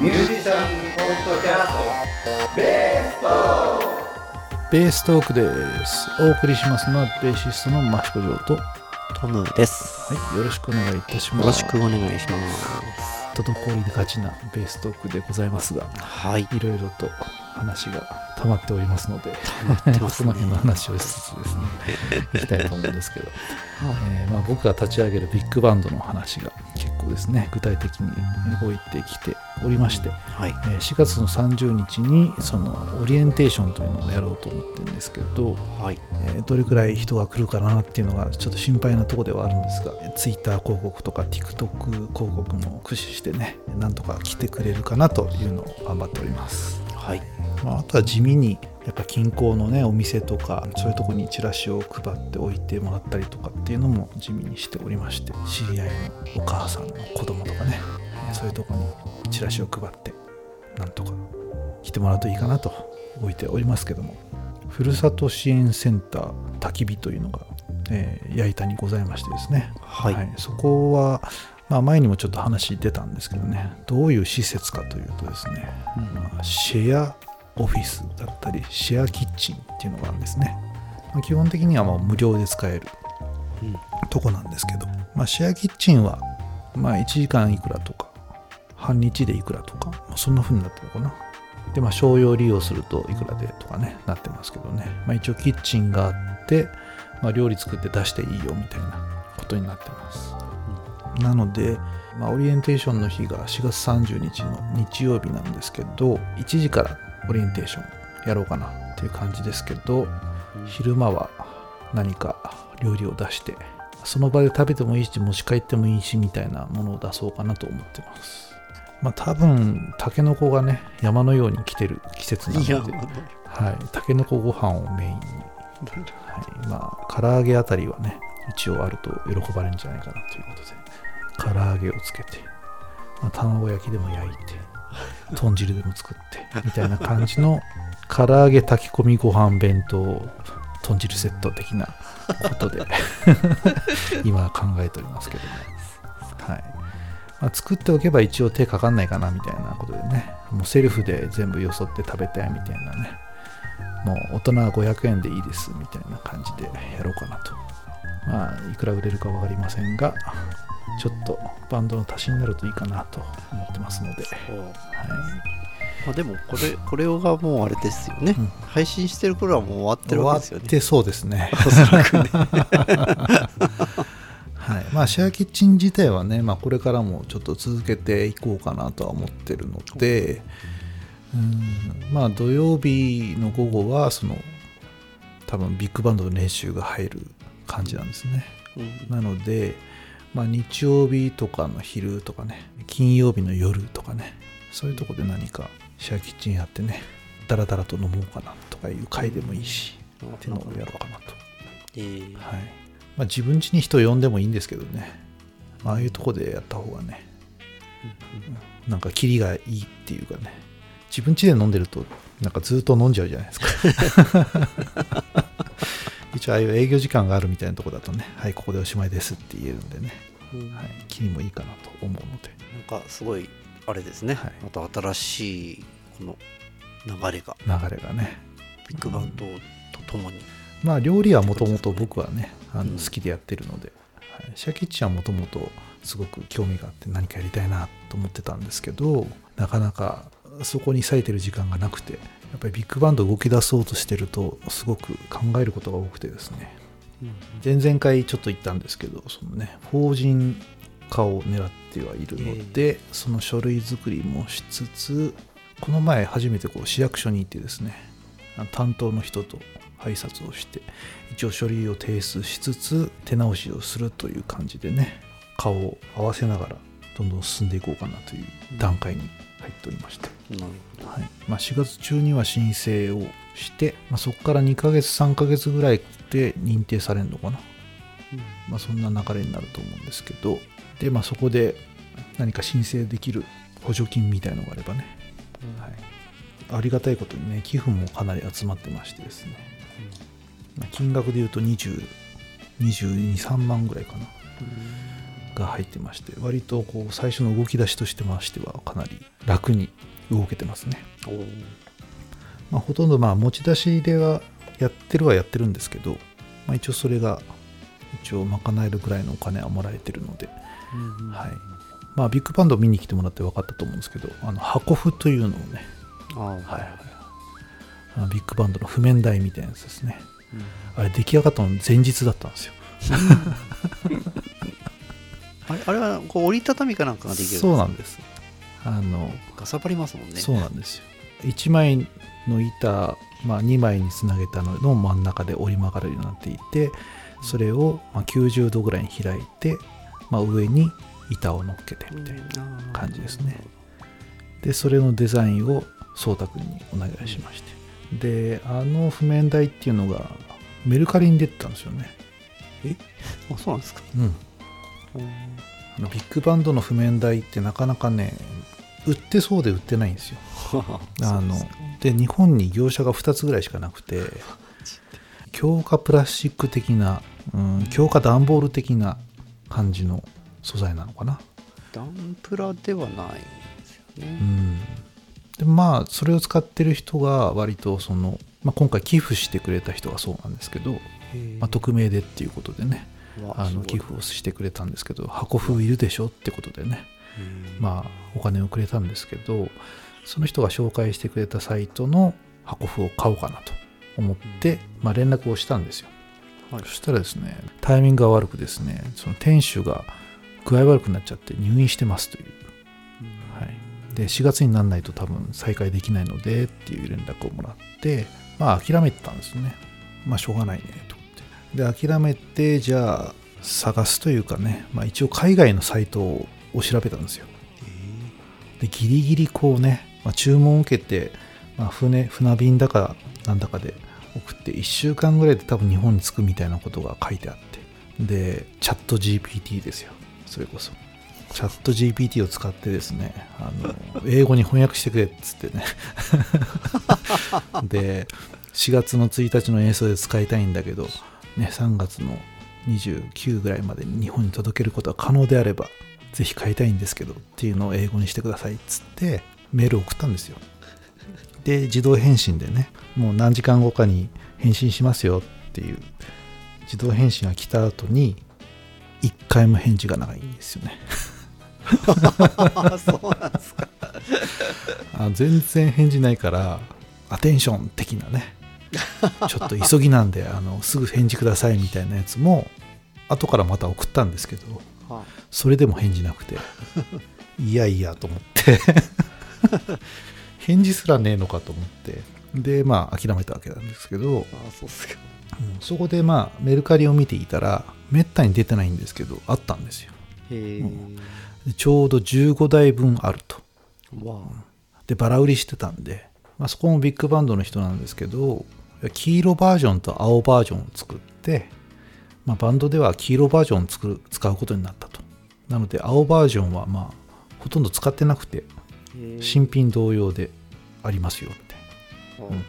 ミュージシャンポッドキャストベーストベーストークです。お送りしますのはベーシストのマシコジョーと、はトムです。い、よろしくお願いいたします。よろしくお願いします。滞りがちなベーストークでございますが、はい。いろいろと話が溜まっておりますので、ってますねその辺の話をしつつですね、いきたいと思うんですけど、えーまあ、僕が立ち上げるビッグバンドの話が結構ですね、具体的に動いてきておりまして、はい。えー4月の30日にそのオリエンテーションというのをやろうと思ってるんですけど、はい。えーどれくらい人が来るかなっていうのがちょっと心配なところではあるんですが Twitter 広告とか TikTok 広告も駆使してねなんとか来てくれるかなというのを頑張っております、はい。まあ、あとは地味にやっぱ近郊のねお店とかそういうとこにチラシを配っておいてもらったりとかっていうのも地味にしておりまして知り合いのお母さんの子供とかねえーそういうとこにチラシを配ってなんとか来てもらうといいかなと置いておりますけどもふるさと支援センター焚き火というのが、えー矢板にございましてですね、はい。そこは、まあ、前にもちょっと話出たんですけどねどういう施設かというとですね、まあシェアオフィスだったりシェアキッチンっていうのがあるんですね、まあ基本的にはもう無料で使えるうん。とこなんですけど、まあ、シェアキッチンは、まあ、1時間いくらとか半日でいくらとか、まあ、そんな風になってるのかな。でまあ商用利用するといくらでとかねなってますけどね、まあ、一応キッチンがあって、まあ、料理作って出していいよみたいなことになってます。なので、まあ、オリエンテーションの日が4月30日の日曜日なんですけど1時からオリエンテーションやろうかなっていう感じですけど昼間は何か料理を出してその場で食べてもいいし持ち帰ってもいいしみたいなものを出そうかなと思ってますまあ多分タケノコがね山のように来てる季節なので。はい。タケノコご飯をメインに、はい、まあ唐揚げあたりはね一応あると喜ばれるんじゃないかなということで。唐揚げをつけて、まあ、卵焼きでも焼いて 豚汁でも作ってみたいな感じの唐揚げ炊き込みご飯弁当豚汁セット的なことで。今考えておりますけども、はいまあ、作っておけば一応手かかんないかなみたいなことでねもうセルフで全部よそって食べたいみたいなねもう大人は500円でいいですみたいな感じでやろうかなとまあいくら売れるか分かりませんがちょっとバンドの足しになるといいかなと思ってますので、はい、まあでも、これ、これがもうあれですよねうん。配信してる頃はもう終わってるわけですよね。終わってそうですね。おそらくね。はいまあ、シェアキッチン自体はね、まあ、これからもちょっと続けていこうかなとは思ってるので、うんまあ、土曜日の午後はその多分ビッグバンドの練習が入る感じなんですね。うんなので、まあ、日曜日とかの昼とかね金曜日の夜とかねそういうとこで何かシェアキッチンやってねダラダラと飲もうかなとかいう回でもいいしっていうのをやろうかなと。えーはいまあ、自分家に人呼んでもいいんですけどね、ああいうとこでやった方がね、なんかキリがいいっていうかね、自分家で飲んでると、なんかずっと飲んじゃうじゃないですか。一応、ああいう営業時間があるみたいなとこだとね、はい、ここでおしまいですって言えるんでね、うんはい、キリもいいかなと思うので、なんかすごい、あれですねはい。また新しい、この流れが、流れがね。ビッグバンドとともに。まあ、料理はもともと僕はね、あうん。の好きでやってるので、はい、シャキッチンはもともとすごく興味があって何かやりたいなと思ってたんですけど、なかなかそこに割いてる時間がなくて、やっぱりビッグバンド動き出そうとしてると、すごく考えることが多くてですね、前々回ちょっと言ったんですけど、そのね、法人化を狙ってはいるので、その書類作りもしつつ、この前初めてこう市役所に行ってですね、担当の人と挨拶をして、一応書類を提出しつつ、手直しをするという感じでね、顔を合わせながら、どんどん進んでいこうかなという段階に入っておりまして、なるほはい。まあ、4月中には申請をして、まあ、そこから2ヶ月3ヶ月ぐらいで認定されるのかな、ど。まあ、そんな流れになると思うんですけど。で、まあ、そこで何か申請できる補助金みたいのがあればね、はい、ありがたいことにね寄付もかなり集まってましてですね、まあ金額で言うと20 22、3万ぐらいかな。が入ってまして割とこう最初の動き出しとしてましてはかなり楽に動けてますね、まあ、ほとんどまあ持ち出しではやってるはやってるんですけど、まあ、一応それが一応賄えるぐらいのお金はもらえてるので、うんはい。まあ、ビッグバンド見に来てもらって分かったと思うんですけどあの箱譜というのをねはい。はいビッグバンドの譜面台みたいなやつですね。うん。あれ出来上がったの前日だったんですよ。あれあれはこう折りたたみかなんかができるそうなんです。あのかさばりますもんね。そうなんですよ。1枚の板、まあ、2枚につなげたのの真ん中で折り曲がるようになっていてそれをまあ90度ぐらいに開いて、まあ、上に板を乗っけてみたいな感じですね。でそれのデザインを颯太君にお願いしましてであの譜面台っていうのがメルカリに出てたんですよね。あそうなんですか。うん。あのビッグバンドの譜面台ってなかなかね売ってそうで売ってないんですよ。あので日本に業者が2つぐらいしかなくて 強化プラスチック的な、うん、強化段ボール的な感じの素材なのかな。ダンプラではないんですようねんでまあそれを使ってる人が割とその、まあ、今回寄付してくれた人がそうなんですけど、まあ、匿名でっていうことでねあの寄付をしてくれたんですけど箱風いるでしょってことでねまあお金をくれたんですけどその人が紹介してくれたサイトの箱風を買おうかなと思って、まあ、連絡をしたんですよ、はい。そしたらですねタイミングが悪くですねその店主が具合悪くなっちゃって入院してますという、はい、で4月にならないと多分再開できないのでっていう連絡をもらってまあ諦めてたんですよね。まあしょうがないねと思って。で諦めてじゃあ探すというかね、まあ、一応海外のサイトを調べたんですよ。でギリギリこうね、まあ、注文を受けて、まあ、船船便だかなんだかで送って1週間ぐらいで多分日本に着くみたいなことが書いてあって。でチャット GPT ですよ。それこそチャット GPT を使ってですねあの英語に翻訳してくれっつってね。で4月の1日の演奏で使いたいんだけど、ね、3月の29ぐらいまでに日本に届けることは可能であればぜひ買いたいんですけどっていうのを英語にしてくださいっつってメールを送ったんですよ。で自動返信でねもう何時間後かに返信しますよっていう自動返信が来た後に1回も返事がないんですよね。そうなんですか。あ全然返事ないからアテンション的なね。ちょっと急ぎなんであのすぐ返事くださいみたいなやつも後からまた送ったんですけどはそれでも返事なくていやいやと思って。返事すらねえのかと思って。でまあ諦めたわけなんですけど、あそうっすか。うんそこでまあメルカリを見ていたらめったに出てないんですけどあったんですよ。へえ、でちょうど15台分あると。わでバラ売りしてたんで、まあ、そこもビッグバンドの人なんですけど黄色バージョンと青バージョンを作って、まあ、バンドでは黄色バージョンを作る使うことになったと。なので青バージョンはまあほとんど使ってなくてあ新品同様でありますよみたいなうん。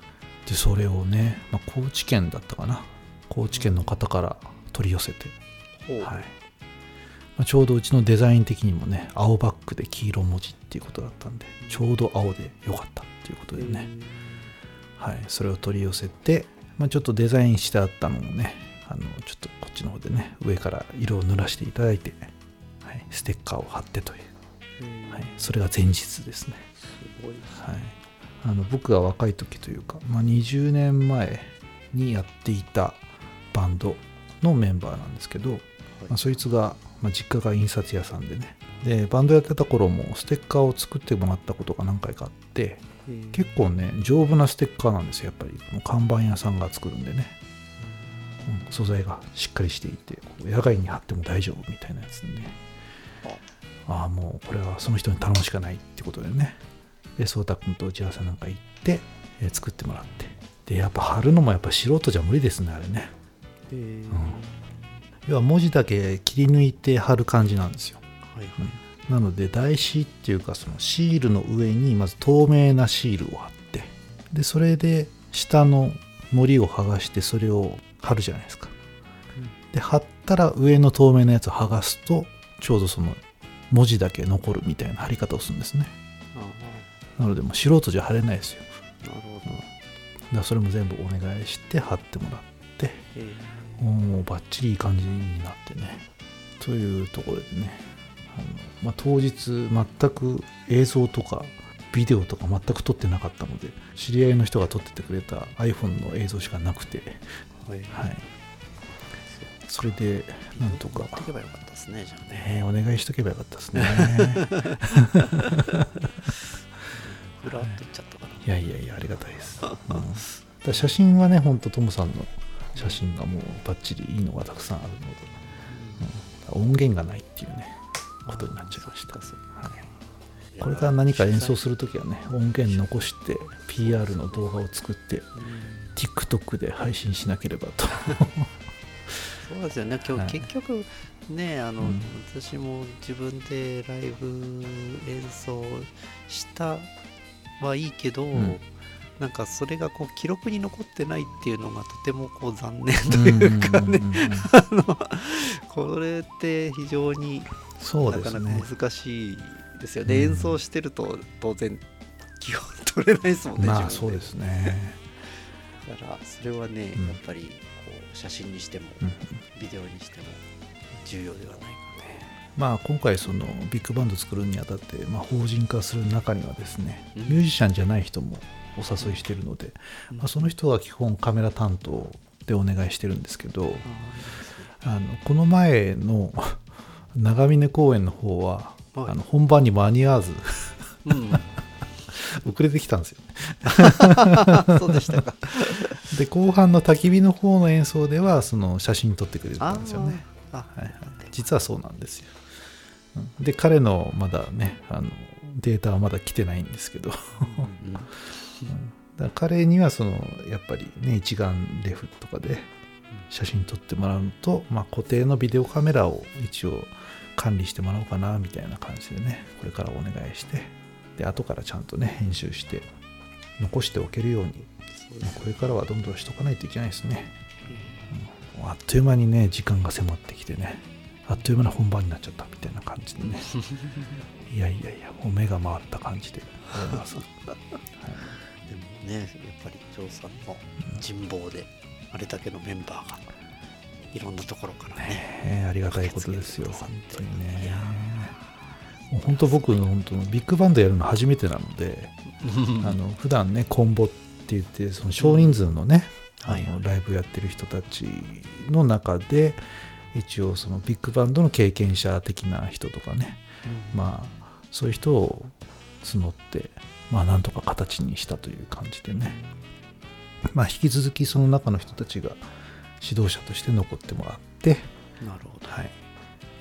でそれをね、まあ、高知県だったかな。高知県の方から取り寄せて、はいまあ、ちょうどうちのデザイン的にもね青バックで黄色文字っていうことだったんでちょうど青でよかったっていうことでね、はい、それを取り寄せて、まあ、ちょっとデザインしてあったのをねあのちょっとこっちの方でね上から色を塗らせていただいて、はい、ステッカーを貼ってという、うん。はい、それが前日ですね、すごはい、あの僕が若い時というか、まあ、20年前にやっていたバンドのメンバーなんですけど、まあ、そいつが、まあ、実家が印刷屋さんでね。でバンドやってた頃もステッカーを作ってもらったことが何回かあって結構ね丈夫なステッカーなんですよやっぱり。もう看板屋さんが作るんでね、うん、素材がしっかりしていて野外に貼っても大丈夫みたいなやつでね。あ。あもうこれはその人に頼むしかないってことでね。で颯太君と打ち合わせなんか行って、えー作ってもらって。でやっぱ貼るのもやっぱ素人じゃ無理ですねあれね。へえ要は文字だけ切り抜いて貼る感じなんですよ。はいはい。なので台紙っていうかそのシールの上にまず透明なシールを貼ってでそれで下の糊を剥がしてそれを貼るじゃないですか。で貼ったら上の透明なやつを剥がすとちょうどその文字だけ残るみたいな貼り方をするんですね。あなのでもう素人じゃ貼れないですよ。あなるほど、だそれも全部お願いして貼ってもらってえもうバッチリいい感じになってね。というところでね。あの、まあ、当日全く映像とかビデオとか全く撮ってなかったので知り合いの人が撮っててくれた iPhone の映像しかなくて。ーはい。はい。それでなんとか。持ってけばよかったですねじゃあね。ねお願いしとけばよかったですね。ふらっといっちゃったかな、いやいやいやありがたいです、うん。写真はねほんとトムさんの写真がもうバッチリいいのがたくさんあるので、うん音源がないっていうねことになっちゃいました。はい。これから何か演奏するときはね音源残して PR の動画を作ってうん TikTok で配信しなければと。そうですよね。今はい。日結局ねあの、うん。私も自分でライブ演奏したはいいけど、んなんかそれがこう記録に残ってないっていうのがとてもこう残念というかね。これって非常にそうなかなか難しいですよね。うん。演奏してると当然基本取れないですもんねまあそうですね、だからそれはね、うん。やっぱりこう写真にしてもうん。ビデオにしても重要ではないかまあ今回そのビッグバンド作るにあたって、まあ、法人化する中にはですねうん。ミュージシャンじゃない人もお誘いしてるので、な、まあ、その人は基本カメラ担当でお願いしてるんですけどああのこの前の 長峰公演の方は、はい。あの本番に間に合わずーうん。遅れてきたんですよ そうでしたか。で後半の焚き火の方の演奏ではその写真撮ってくれてたんですよね。あはいはい、実はそうなんですよ。うん。で彼のまだねあのデータはまだ来てないんですけど。うんだから彼にはそのやっぱりね一眼レフとかで写真撮ってもらうのと、まあ、固定のビデオカメラを一応管理してもらおうかなみたいな感じでねこれからお願いしてで後からちゃんとね編集して残しておけるようにこれからはどんどんしとかないといけないですね、うん。あっという間にね時間が迫ってきてねあっという間な本番になっちゃったみたいな感じでね。いやいやいやもう目が回った感じで。ございます、はいね、やっぱりジョーさんの人望で、あれだけのメンバーがいろんなところからね。えーありがたいことですよ、駆本当にね。もう本当僕の本当のビッグバンドやるの初めてなので、あの普段ねコンボって言ってその少人数のね、うんはいあのライブやってる人たちの中で一応そのビッグバンドの経験者的な人とかね、まあそういう人を募ってまあなんとか形にしたという感じでね。まあ引き続きその中の人たちが指導者として残ってもらってなるほど。はい、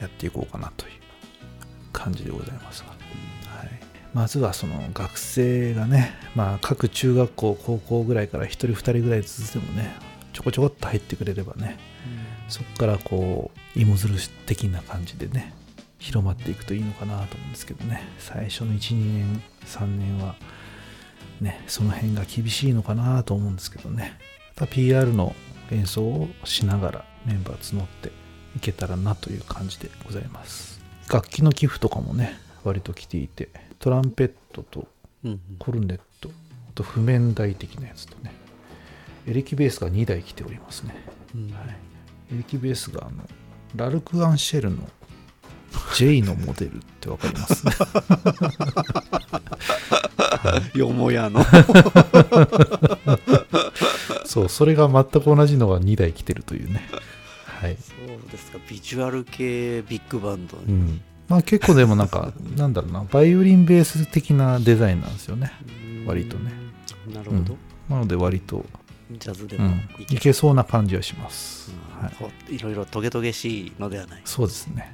やっていこうかなという感じでございますが、はい、まずはその学生がね、まあ、各中学校高校ぐらいから1人2人ぐらいずつでもねちょこちょこっと入ってくれればねそこからこう芋づるし的な感じでね広まっていくといいのかなと思うんですけどね。最初の12年3年はねその辺が厳しいのかなと思うんですけどね。また PR の演奏をしながらメンバー募っていけたらなという感じでございます。楽器の寄付とかもね割と来ていてトランペットとコルネットあと譜面台的なやつとねエレキベースが2台来ておりますね。うん。はい、エレキベースがあのラルク・アンシェルの J のモデルってわかります？よもやの。そうそれが全く同じのが2台来てるというね。はい、そうですか、ビジュアル系ビッグバンド。うん、まあ結構でもなんか なんだろうな。バイオリンベース的なデザインなんですよね。うん。割とね。なるほど。なので割と、ジャズでもうん、いけいけそうな感じはします、うんはい、いろいろトゲトゲしいのではない。そうですね、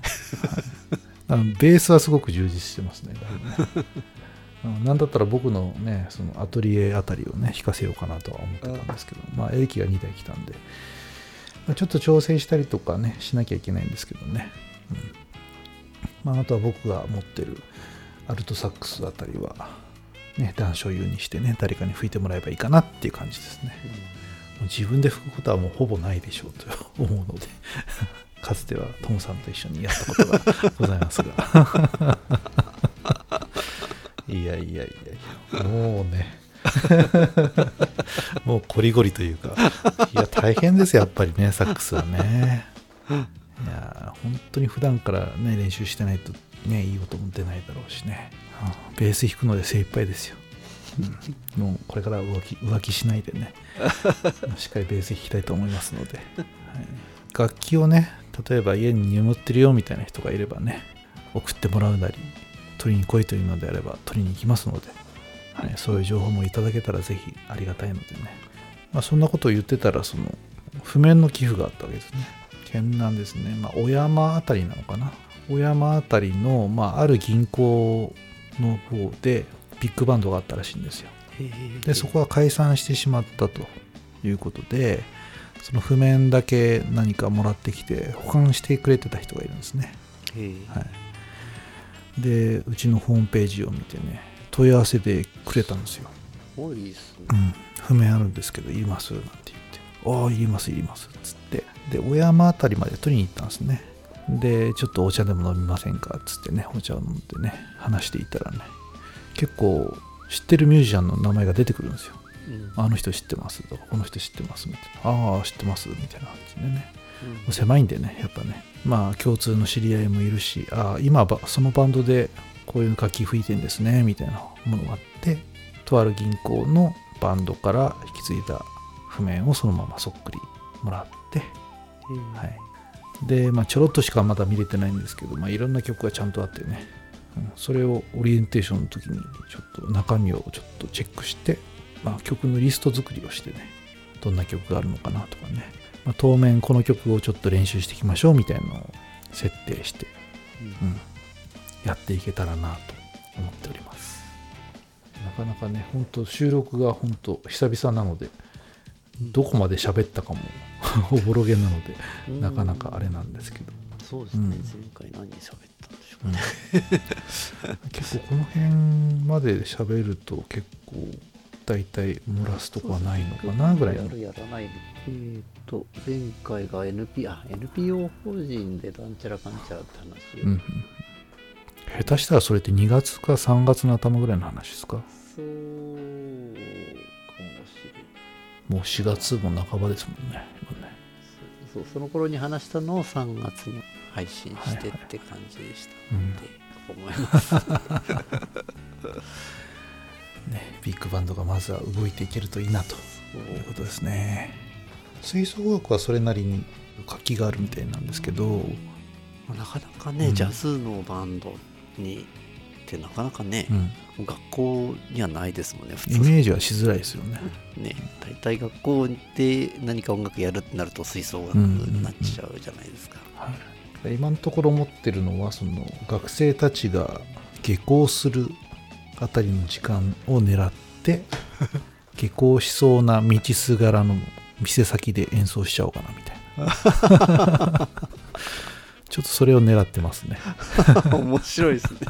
はい。ベースはすごく充実してますね。ね。うんなんだったら僕のねそのアトリエあたりをね弾かせようかなとは思ってたんですけど、まあエレキが2台来たんで、まあ、ちょっと調整したりとかねしなきゃいけないんですけどね、うん。まあ、あとは僕が持ってるアルトサックスあたりはね段所有にしてね誰かに吹いてもらえばいいかなっていう感じですね。もう自分で吹くことはもうほぼないでしょうと思うので かつてはトムさんと一緒にやったことがございますが。いやいやいやいやもうね。もうこりごりというかいや大変ですやっぱりねサックスはね。いや本当に普段からね練習してないとねいい音も出ないだろうしね、うんベース弾くので精一杯ですよ、うん。もうこれから浮気浮気しないでね。しっかりベース弾きたいと思いますので、はい。楽器をね例えば家に眠ってるよみたいな人がいればね送ってもらうなり取りに来いというのであれば取りに行きますので、はい、そういう情報もいただけたらぜひありがたいのでね、まあ、そんなことを言ってたらその譜面の寄付があったわけですね。県南ですね、まあ、小山あたりなのかな。小山あたりの、まあ、ある銀行の方でビッグバンドがあったらしいんですよ。でそこは解散してしまったということでその譜面だけ何かもらってきて保管してくれてた人がいるんですね、はい、でうちのホームページを見てね問い合わせてくれたんですよ、多いですね。うん、譜面あるんですけどいります？なんて言って。ああいりますいりますっつって。で小山あたりまで取りに行ったんですね。でちょっとお茶でも飲みませんか？っつってねお茶を飲んでね話していたらね結構知ってるミュージシャンの名前が出てくるんですようんあの人知ってますとか、この人知ってますみたいな。ああ、知ってますみたいな感じでね。うん狭いんでね、やっぱね。まあ、共通の知り合いもいるし、ああ、今ば、そのバンドでこういう楽器吹いてんですね、みたいなものがあって、とある銀行のバンドから引き継いだ譜面をそのままそっくりもらって、はい。で、まあ、ちょろっとしかまだ見れてないんですけど、まあ、いろんな曲がちゃんとあってね、うんそれをオリエンテーションの時にちょっと中身をちょっとチェックして、まあ、曲のリスト作りをしてねどんな曲があるのかなとかね、まあ、当面この曲をちょっと練習していきましょうみたいなのを設定して、うん、やっていけたらなと思っております。なかなかね本当収録が本当久々なのでどこまで喋ったかも おぼろげなのでうん。なかなかあれなんですけど。そうですね、うん。前回何喋ったんでしょうね、結構この辺まで喋ると結構大体漏らすとこはないのかなぐらいの。やるやらないでえーと前回が NP あ NPO 法人でなんちゃらかんちゃらって話を、うんうん下手したらそれって2月か3月の頭ぐらいの話ですか？そうかもしれない。もう4月も半ばですもんね今ね。そうそうその頃に話したのを3月に配信してって感じでした思います。ねビッグバンドがまずは動いていけるといいなと。いうことですね。吹奏楽はそれなりに活気があるみたいなんですけど、まあなかなかね、うん。ジャズのバンドにってなかなかねう、ん、学校にはないですもんね普イ通メージはしづらいですよね。ね大体学校で何か音楽やるってなると吹奏楽になっちゃうじゃないですか、はい、今のところ思ってるのはその学生たちが下校するあたりの時間を狙って 下校しそうな道すがらの店先で演奏しちゃおうかなみたいな。ちょっとそれを狙ってますね。面白いですね。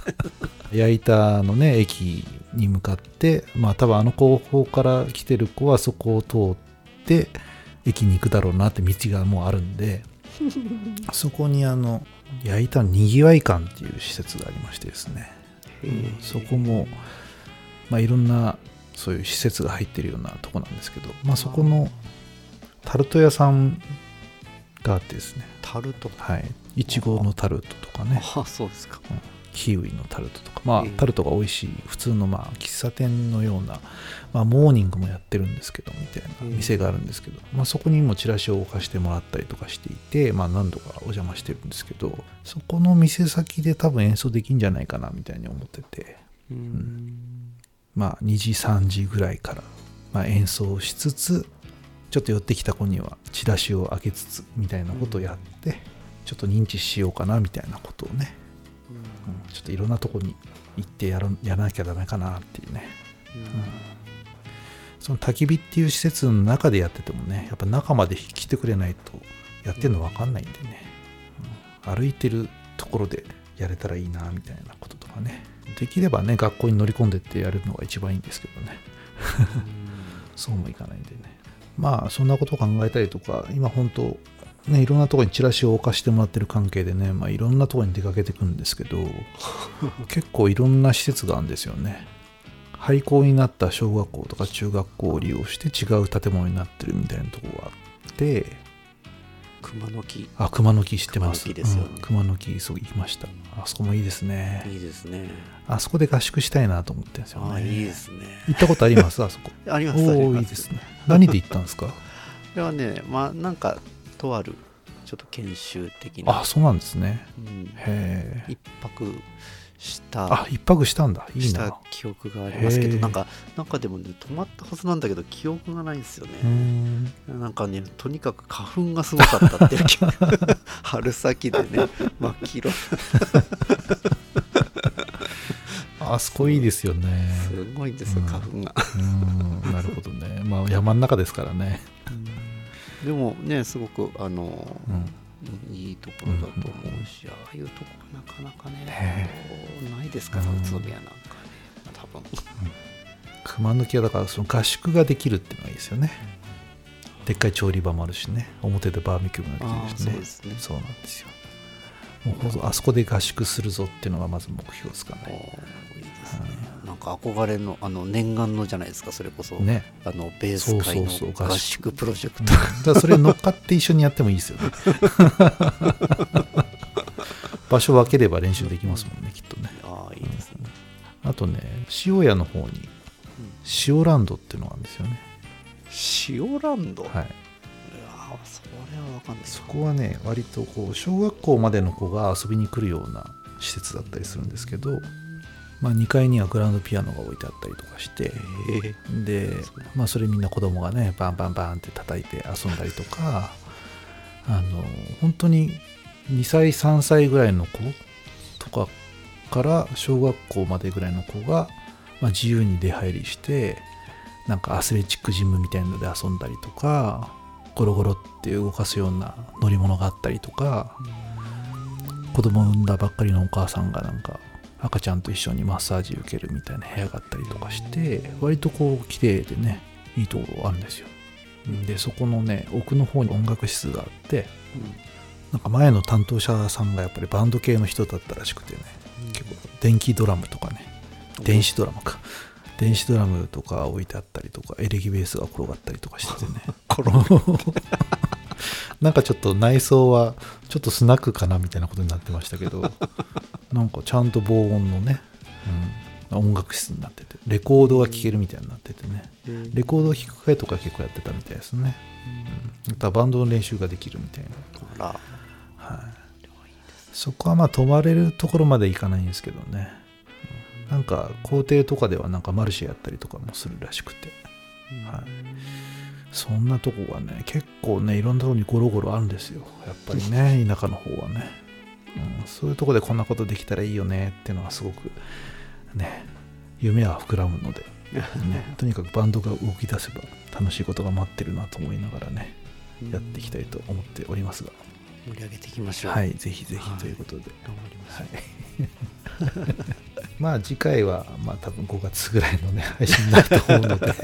矢板のね駅に向かってまあ多分あの後方から来てる子はそこを通って駅に行くだろうなって道がもうあるんで そこにあの矢板のにぎわい館っていう施設がありましてですね、うんそこも、まあ、いろんなそういう施設が入ってるようなとこなんですけど、まあ、そこのタルト屋さんがあってですね。タルト。はい。いちごのタルトとかね。あそうですかキウイのタルトとか、まあええ、タルトが美味しい普通のまあ喫茶店のような、まあ、モーニングもやってるんですけどみたいな店があるんですけど、まあ、そこにもチラシを置かしてもらったりとかしていて、まあ、何度かお邪魔してるんですけどそこの店先で多分演奏できんじゃないかなみたいに思ってて、うん。まあ、2時3時ぐらいから、まあ、演奏しつつちょっと寄ってきた子にはチラシを開けつつみたいなことをやって、ちょっと認知しようかなみたいなことをね。うんちょっといろんなとこに行ってやらやらなきゃダメかなっていうね。その焚き火っていう施設の中でやっててもねやっぱ中まで来てくれないとやってるの分かんないんでね、うん。歩いてるところでやれたらいいなみたいなこととかね。できればね学校に乗り込んでってやるのが一番いいんですけどね。そうもいかないんでね。まあそんなことを考えたりとか今本当ね、いろんなところにチラシを置かしてもらってる関係でね、まあ、いろんなところに出かけてくんですけど 結構いろんな施設があるんですよね。廃校になった小学校とか中学校を利用して違う建物になってるみたいなところがあって熊の木。あ熊の木知ってます。熊の木ですよね。うん熊の木そう行きました。あそこもいいですね。いいですね。あそこで合宿したいなと思ってるんですよね。ああいいですね。行ったことあります？あそこ。ありまおすあります。おいいですね。何で行ったんですか？これはねまあなんかとあるちょっと研修的な。あそうなんですね。うん。へえ。一泊した。あ一泊したんだ。いいしたな記憶がありますけどなんかなんかでもね泊まったはずなんだけど記憶がないんですよね、ん。なんかねとにかく花粉がすごかったって 春先でね真っ黄色あそこいいですよね。すごいんですようん。花粉が、うん。なるほどね。まあ山の中ですからねでもねすごくあの、うん。いいところだと思うし、ああいうとこなかなかねへないですから、うん。宇都宮なんかね。多分。熊抜きはだからその合宿ができるっていうのがいいですよね。でっかい調理場もあるしね。表でバーベキューもでああきるしね。そうですね。そうなんですよ。もうあそこで合宿するぞっていうのがまず目標ですかねか憧れのあの念願のじゃないですかそれこそ、ね。あのベース会のそうそうそう。合宿プロジェクト、だからそれに乗っかって一緒にやってもいいですよね。場所分ければ練習できますもんねきっとね。ああいいですね、あとね塩屋の方に塩ランドっていうのがあるんですよね。塩ランド、い、はいそれは分かんない。そこはね割とこう小学校までの子が遊びに来るような施設だったりするんですけど、まあ、2階にはグランドピアノが置いてあったりとかしてえ。で、まあ、それみんな子供がねバンバンバンって叩いて遊んだりとかあの本当に2歳3歳ぐらいの子とかから小学校までぐらいの子が、まあ、自由に出入りしてなんかアスレチックジムみたいなので遊んだりとかゴロゴロって動かすような乗り物があったりとか子供産んだばっかりのお母さんがなんか赤ちゃんと一緒にマッサージ受けるみたいな部屋があったりとかして割とこう綺麗でねいいところあるんですよ。でそこのね奥の方に音楽室があってなんか前の担当者さんがやっぱりバンド系の人だったらしくてね結構電気ドラムとかね電子ドラムか。電子ドラムとか置いてあったりとかエレキベースが転がったりとかしててね なんかちょっと内装はちょっとスナックかなみたいなことになってましたけどなんかちゃんと防音のね、うん、音楽室になっててレコードが聴けるみたいになっててね。うん。レコードを弾く会とか結構やってたみたいですね、うん、あとはバンドの練習ができるみたいな。はい、そこはまあ泊まれるところまで行かないんですけどね、うん。なんか校庭とかではなんかマルシェやったりとかもするらしくて、はい、そんなとこがね結構ねいろんなところにゴロゴロあるんですよ。やっぱりね田舎の方はね、うん、そういうとこでこんなことできたらいいよねっていうのはすごくね夢は膨らむので、ね、とにかくバンドが動き出せば楽しいことが待ってるなと思いながらねやっていきたいと思っておりますが、盛り上げていきましょう。はい、ぜひぜひはい。ということで、頑張ります、はい。まあ次回はまあ多分5月ぐらいのね配信になると思うので。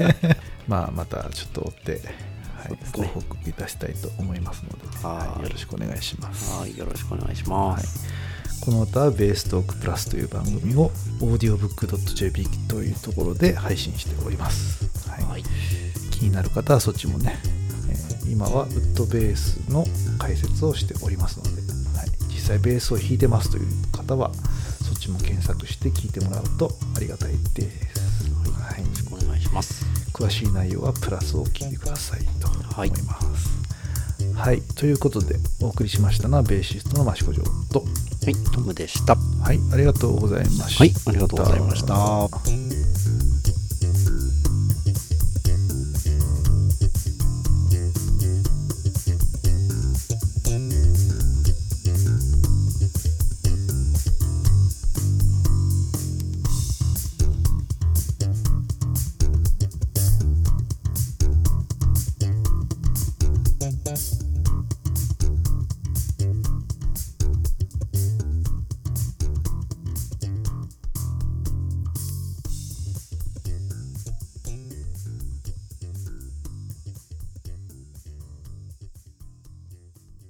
まあまたちょっと追って、はいそうですね。ご報告いたしたいと思いますので、はい。はいよろしくお願いします。はいよろしくお願いします、この後はベーストークプラスという番組を audiobook.jp というところで配信しております。はい。はい。気になる方はそっちもね、えー今はウッドベースの解説をしておりますので、はい、実際ベースを弾いてますという方はそっちも検索して聞いてもらうとありがたいです、はい。よろしくお願いします。詳しい内容はプラスを聞いてください。と思い。ますはい、ということでお送りしましたのはベーシストの益子城と。はい。トムでした。はい。ありがとうございました。はい。ありがとうございました